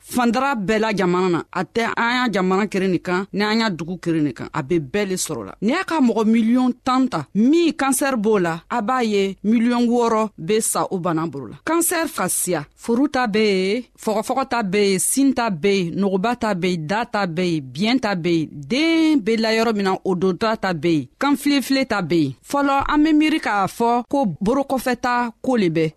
fandara bɛɛ la jamana na a tɛ an y'a jamana kere nin kan ni an y'a dugu kere nin kan a be bɛɛ le sɔrɔ la n'i y'a ka mɔgɔ miliyɔn tan ta min kansɛri b'o la a b'a ye miliyɔn wɔɔrɔ be sa o bana bolo la kansɛri ka siya furu ta be ye fɔgɔfɔgɔ ta be ye sin ta be ye nogoba ta be ye da ta be ye biyɛn ta be ye den be la yɔrɔ min na o dodura ta be ye kan filefile ta be ye fɔlɔ an be miiri k'a fɔ ko borokɔfɛta koo le bɛ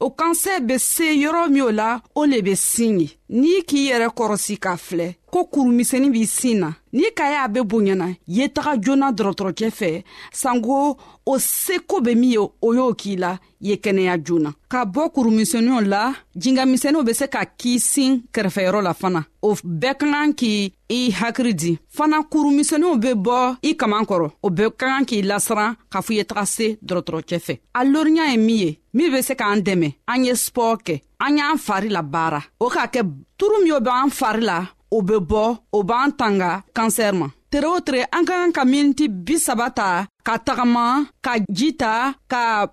o kansɛ be se yɔrɔ min o la o le be sin ye n'i k'i yɛrɛ kɔrɔsi ka filɛ ko kurumisɛni b'i sin na n'i ka y'a be bonyana ye taga joona dɔrɔtɔrɔcɛ fɛ sanko o seko be min ye o y'o k'i la ye kɛnɛya joona ka bɔ kurumisɛniw la jingamisɛniw be se ka k'i sin kɛrɛfɛyɔrɔ la fana o bɛɛ ka kan k'i i hakili di fana kurumisɛnninw be bɔ i kaman kɔrɔ o be ka kan k'i lasiran ka fɔ ye taga se dɔrɔtɔrɔcɛ fɛ a loriya ye min ye min be se k'an dɛmɛ an ye spɔɔ kɛ an y'an fari la baara o k'a kɛ turu min o b'an fari la o be bɔ o b'an tanga kansɛr ma tere o tere an ka kan ka miniti bisaba ta ka tagama ka ji ta ka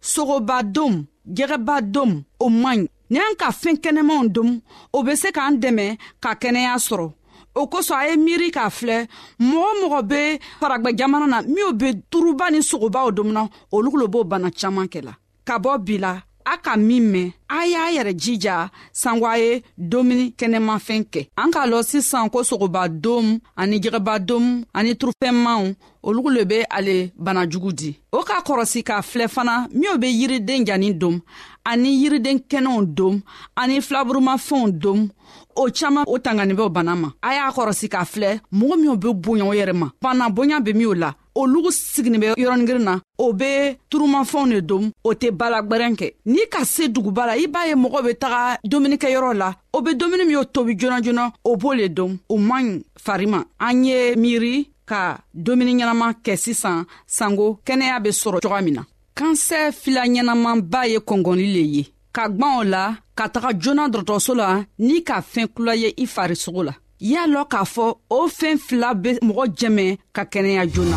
sogoba dom jɛgɛba dom o man ɲi ni an ka fɛɛn kɛnɛmanw dom o be se k'an dɛmɛ ka kɛnɛya sɔrɔ o kosɔn a ye miiri k'a filɛ mɔgɔ mɔgɔ be faragwɛ jamana na minw be turuba ni sogobaw domina olu kulo b'o bana caaman kɛ la ka bɔ bi la a ka min mɛn a y'a yɛrɛ jija sanko a ye domuni kɛnɛmafɛn kɛ an k'a lɔ sisan ko sogoba dom ani jɛgɛba dom ani turufɛnmanw olugu le be ale bana jugu di o k'a kɔrɔsi k'a filɛ fana minw be yiriden jani dom ani yiriden kɛnɛw dom ani filaburumafɛnw dom o caaman o tangani bɛ bana ma a y'a kɔrɔsi k'a filɛ mɔgɔ minw be bonya o yɛrɛ ma bana bonya be minw la olugu siginin bɛ yɔrɔningirin na o be turumafɛnw ne dom o tɛ balagwɛrɛn kɛ n'i ka se duguba la i b'a ye mɔgɔ be taga dumunikɛyɔrɔ la o be dumuni min o tobi joona joona o b'o le dom o man ɲi fari ma an ye miiri ka dumuni ɲɛnama kɛ sisan sanko kɛnɛya bɛ sɔrɔ cogoya min na kansɛ fila ɲɛnamanba ye kɔngɔli le ye ka gwan o la ka taga joona dɔgɔtɔrɔso la ni ka fɛn kula ye i farisogo la y'a lɔn k'a fɔ o fɛn fila bɛ mɔgɔ jɛmɛ ka kɛnɛya joona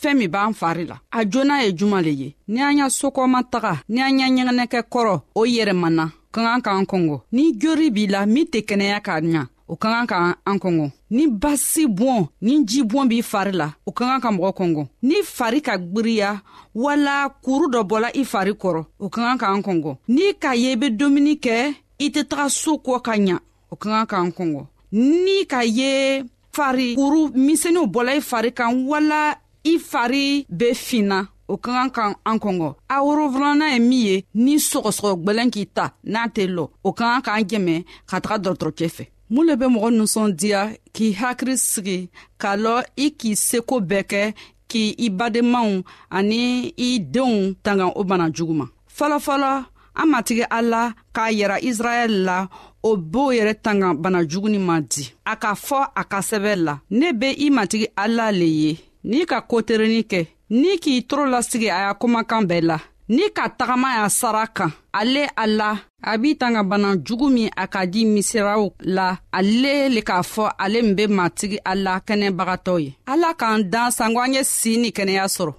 fɛɛn min b'an fari la a joona ye juman le ye ni an y'a sokɔma taga ni an y'a ɲɛgɛnɛkɛ kɔrɔ o yɛrɛmana ka kan k'an kɔngɔ ni jori b'i la min tɛ kɛnɛya k'a ɲa o ka kan ka an kɔngɔ ni basi bɔn ni ji bɔn b'i fari la o ka kan ka mɔgɔ kɔngɔ ni fari ka gbiriya wala kuru dɔ bɔla i fari kɔrɔ o ka kan ka an kɔngɔ n'i k'a ye i be dumuni kɛ i tɛ taga soo kɔ ka ɲa o ka kan k'an kɔngɔ ni ka ye fari kuru misɛnninw bɔla i fari kan wala i fari bɛ finna o ka kan ka an kɔngɔ a worofilana ye min ye ni sɔgɔsɔgɔ gwɛlɛn k'i ta n'a tɛ lɔ o ka kan k'an jɛmɛ ka taga dɔgɔtɔrɔcɛ fɛ mun le bɛ mɔgɔ ninsɔndiya k'i hakili sigi k'a lɔ i k'i seko bɛɛ kɛ k'i i badenmaw ani i denw tanga o bana jugu ma fɔlɔfɔlɔ an matigi ala k'a yira israɛl la o b'o yɛrɛ tanga bana juguni ma di a k'a fɔ a ka sɛbɛn la ne be i matigi ala le ye n'i ka koterenin kɛ ni k'i toro lasigi a y'a komakan bɛɛ la ni ka tagama y'a sara kan ale a la a b'i tanga bana jugu min a ka di misiraw la ale le k'a fɔ ale min be matigi ala kɛnɛbagatɔ ye ala k'an dan sanko an ye sii ni kɛnɛya sɔrɔ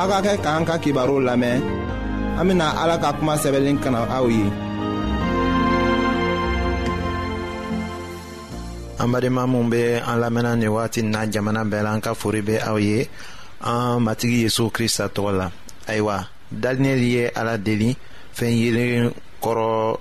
aw ka kɛ k'an ka kibaruw lamɛn an bena ala ka kuma sɛbɛnlen kana aw ye an badenma minw be an lamɛnna nin wagati na jamana bɛɛ la an ka fori be aw ye an matigi yezu krista tɔgɔ la ayiwa daninɛli ye ala deli fɛn yelen kɔrɔ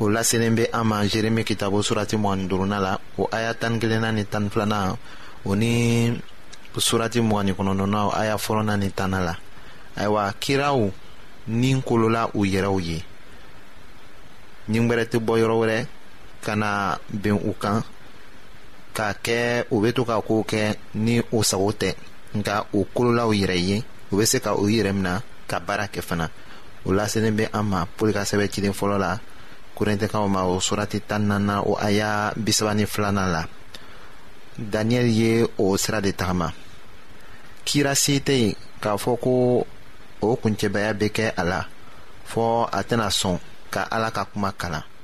o laselen bɛ an ma jeremi kitabo surati mɔgɔni duruna la o aya tan kelenna ni tan filanan o ni surati mɔgɔni kɔnɔntɔnnaw aya fɔlɔna ni tanna la ayiwa kiraw ni kolola u yɛrɛw ye ni wɛrɛ tɛ bɔ yɔrɔ wɛrɛ ka na bɛn u kan k'a kɛ u bɛ to ka kow kɛ ni o sago tɛ nka u kololaw yɛrɛ ye u bɛ se ka u yɛrɛ minɛ ka baara kɛ fana o lasenin bɛ an ma poli ka sɛbɛn ciden fɔlɔ la korintɛkaw ma o surati tan nana o aya bisaba ni filanan la daniyɛl ye o sira de tagama kira si tɛ yen k'a fɔ ko o kuncɛbaya bɛ kɛ a la fɔ a tɛna sɔn ka ala ka kuma kalan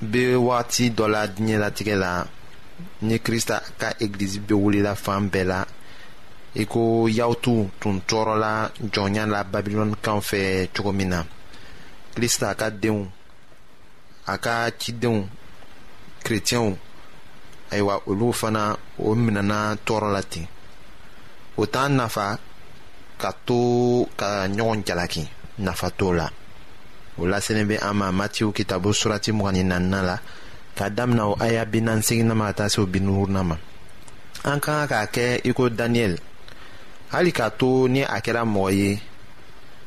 bɛ wagati dɔ la diɲɛlatigɛ la ni krista ka egilizi bɛ wulila fan bɛɛ la i ko yawutu tun tɔɔrɔla jɔnya la babilɔni kan fɛ cogo min na krista ka denw a ka cidenw kretiyɛnw ayiwa olu fana o minɛna tɔɔrɔ la ten o t'an nafa ka to ka ɲɔgɔn jalaki nafa t'o la o laselen bɛ an ma matiw kitabu surati mugan ni naaninan la k'a damina o aya bi naani seginna ma ka taa se o bi duurunan ma an ka kan k'a kɛ i ko daniyɛl hali k'a to ni a kɛra mɔgɔ ye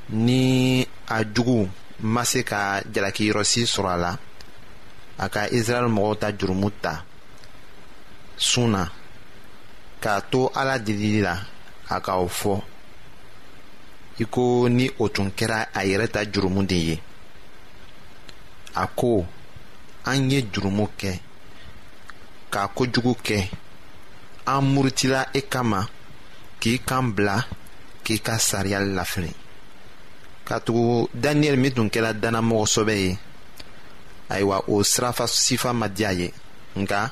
ni a jugu ma se ka jalakiyɔrɔsi sɔrɔ a la a ka israɛl mɔgɔw ta jurumu ta sun na k'a to ala delili la a k'aw fɔ i ko ni o tun kɛra a yɛrɛ ta jurumu de ye a ko an ye jurumu kɛ ka kojugu kɛ an murutila e kama k'i kan bila k'i ka sariya lafili katugu daniyɛli min tun kɛra dannamɔgɔsɔbɛ ye ayiwa o sirafa sifa ma diya ye nka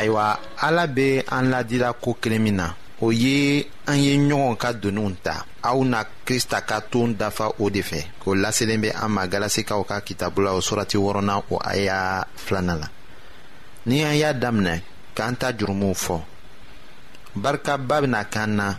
ayiwa ala bɛ an ladira ko kelen min na o ye an ye ɲɔgɔn ka doniw ta aw na krista ka ton dafa o de fɛ ko laselen bɛ an ma galasikaw ka kitabula o surati wɔrɔnan o aya filanan la ni an y'a daminɛ k'an ta jurumuw fɔ barikaba bɛna k'an na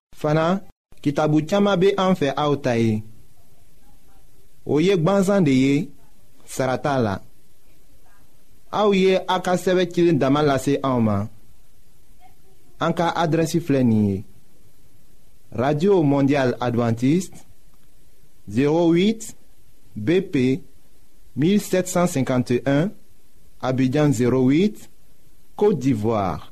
fana kitabu caman bɛ an fɛ aw ta ye o ye gbansan de ye sara t'a la aw ye a ka sɛbɛn cilen dama lase anw ma an ka adrɛsi filɛ nin ye radio mondial adventiste 08 BP 1751 Abidjan 08 Côte d'Ivoire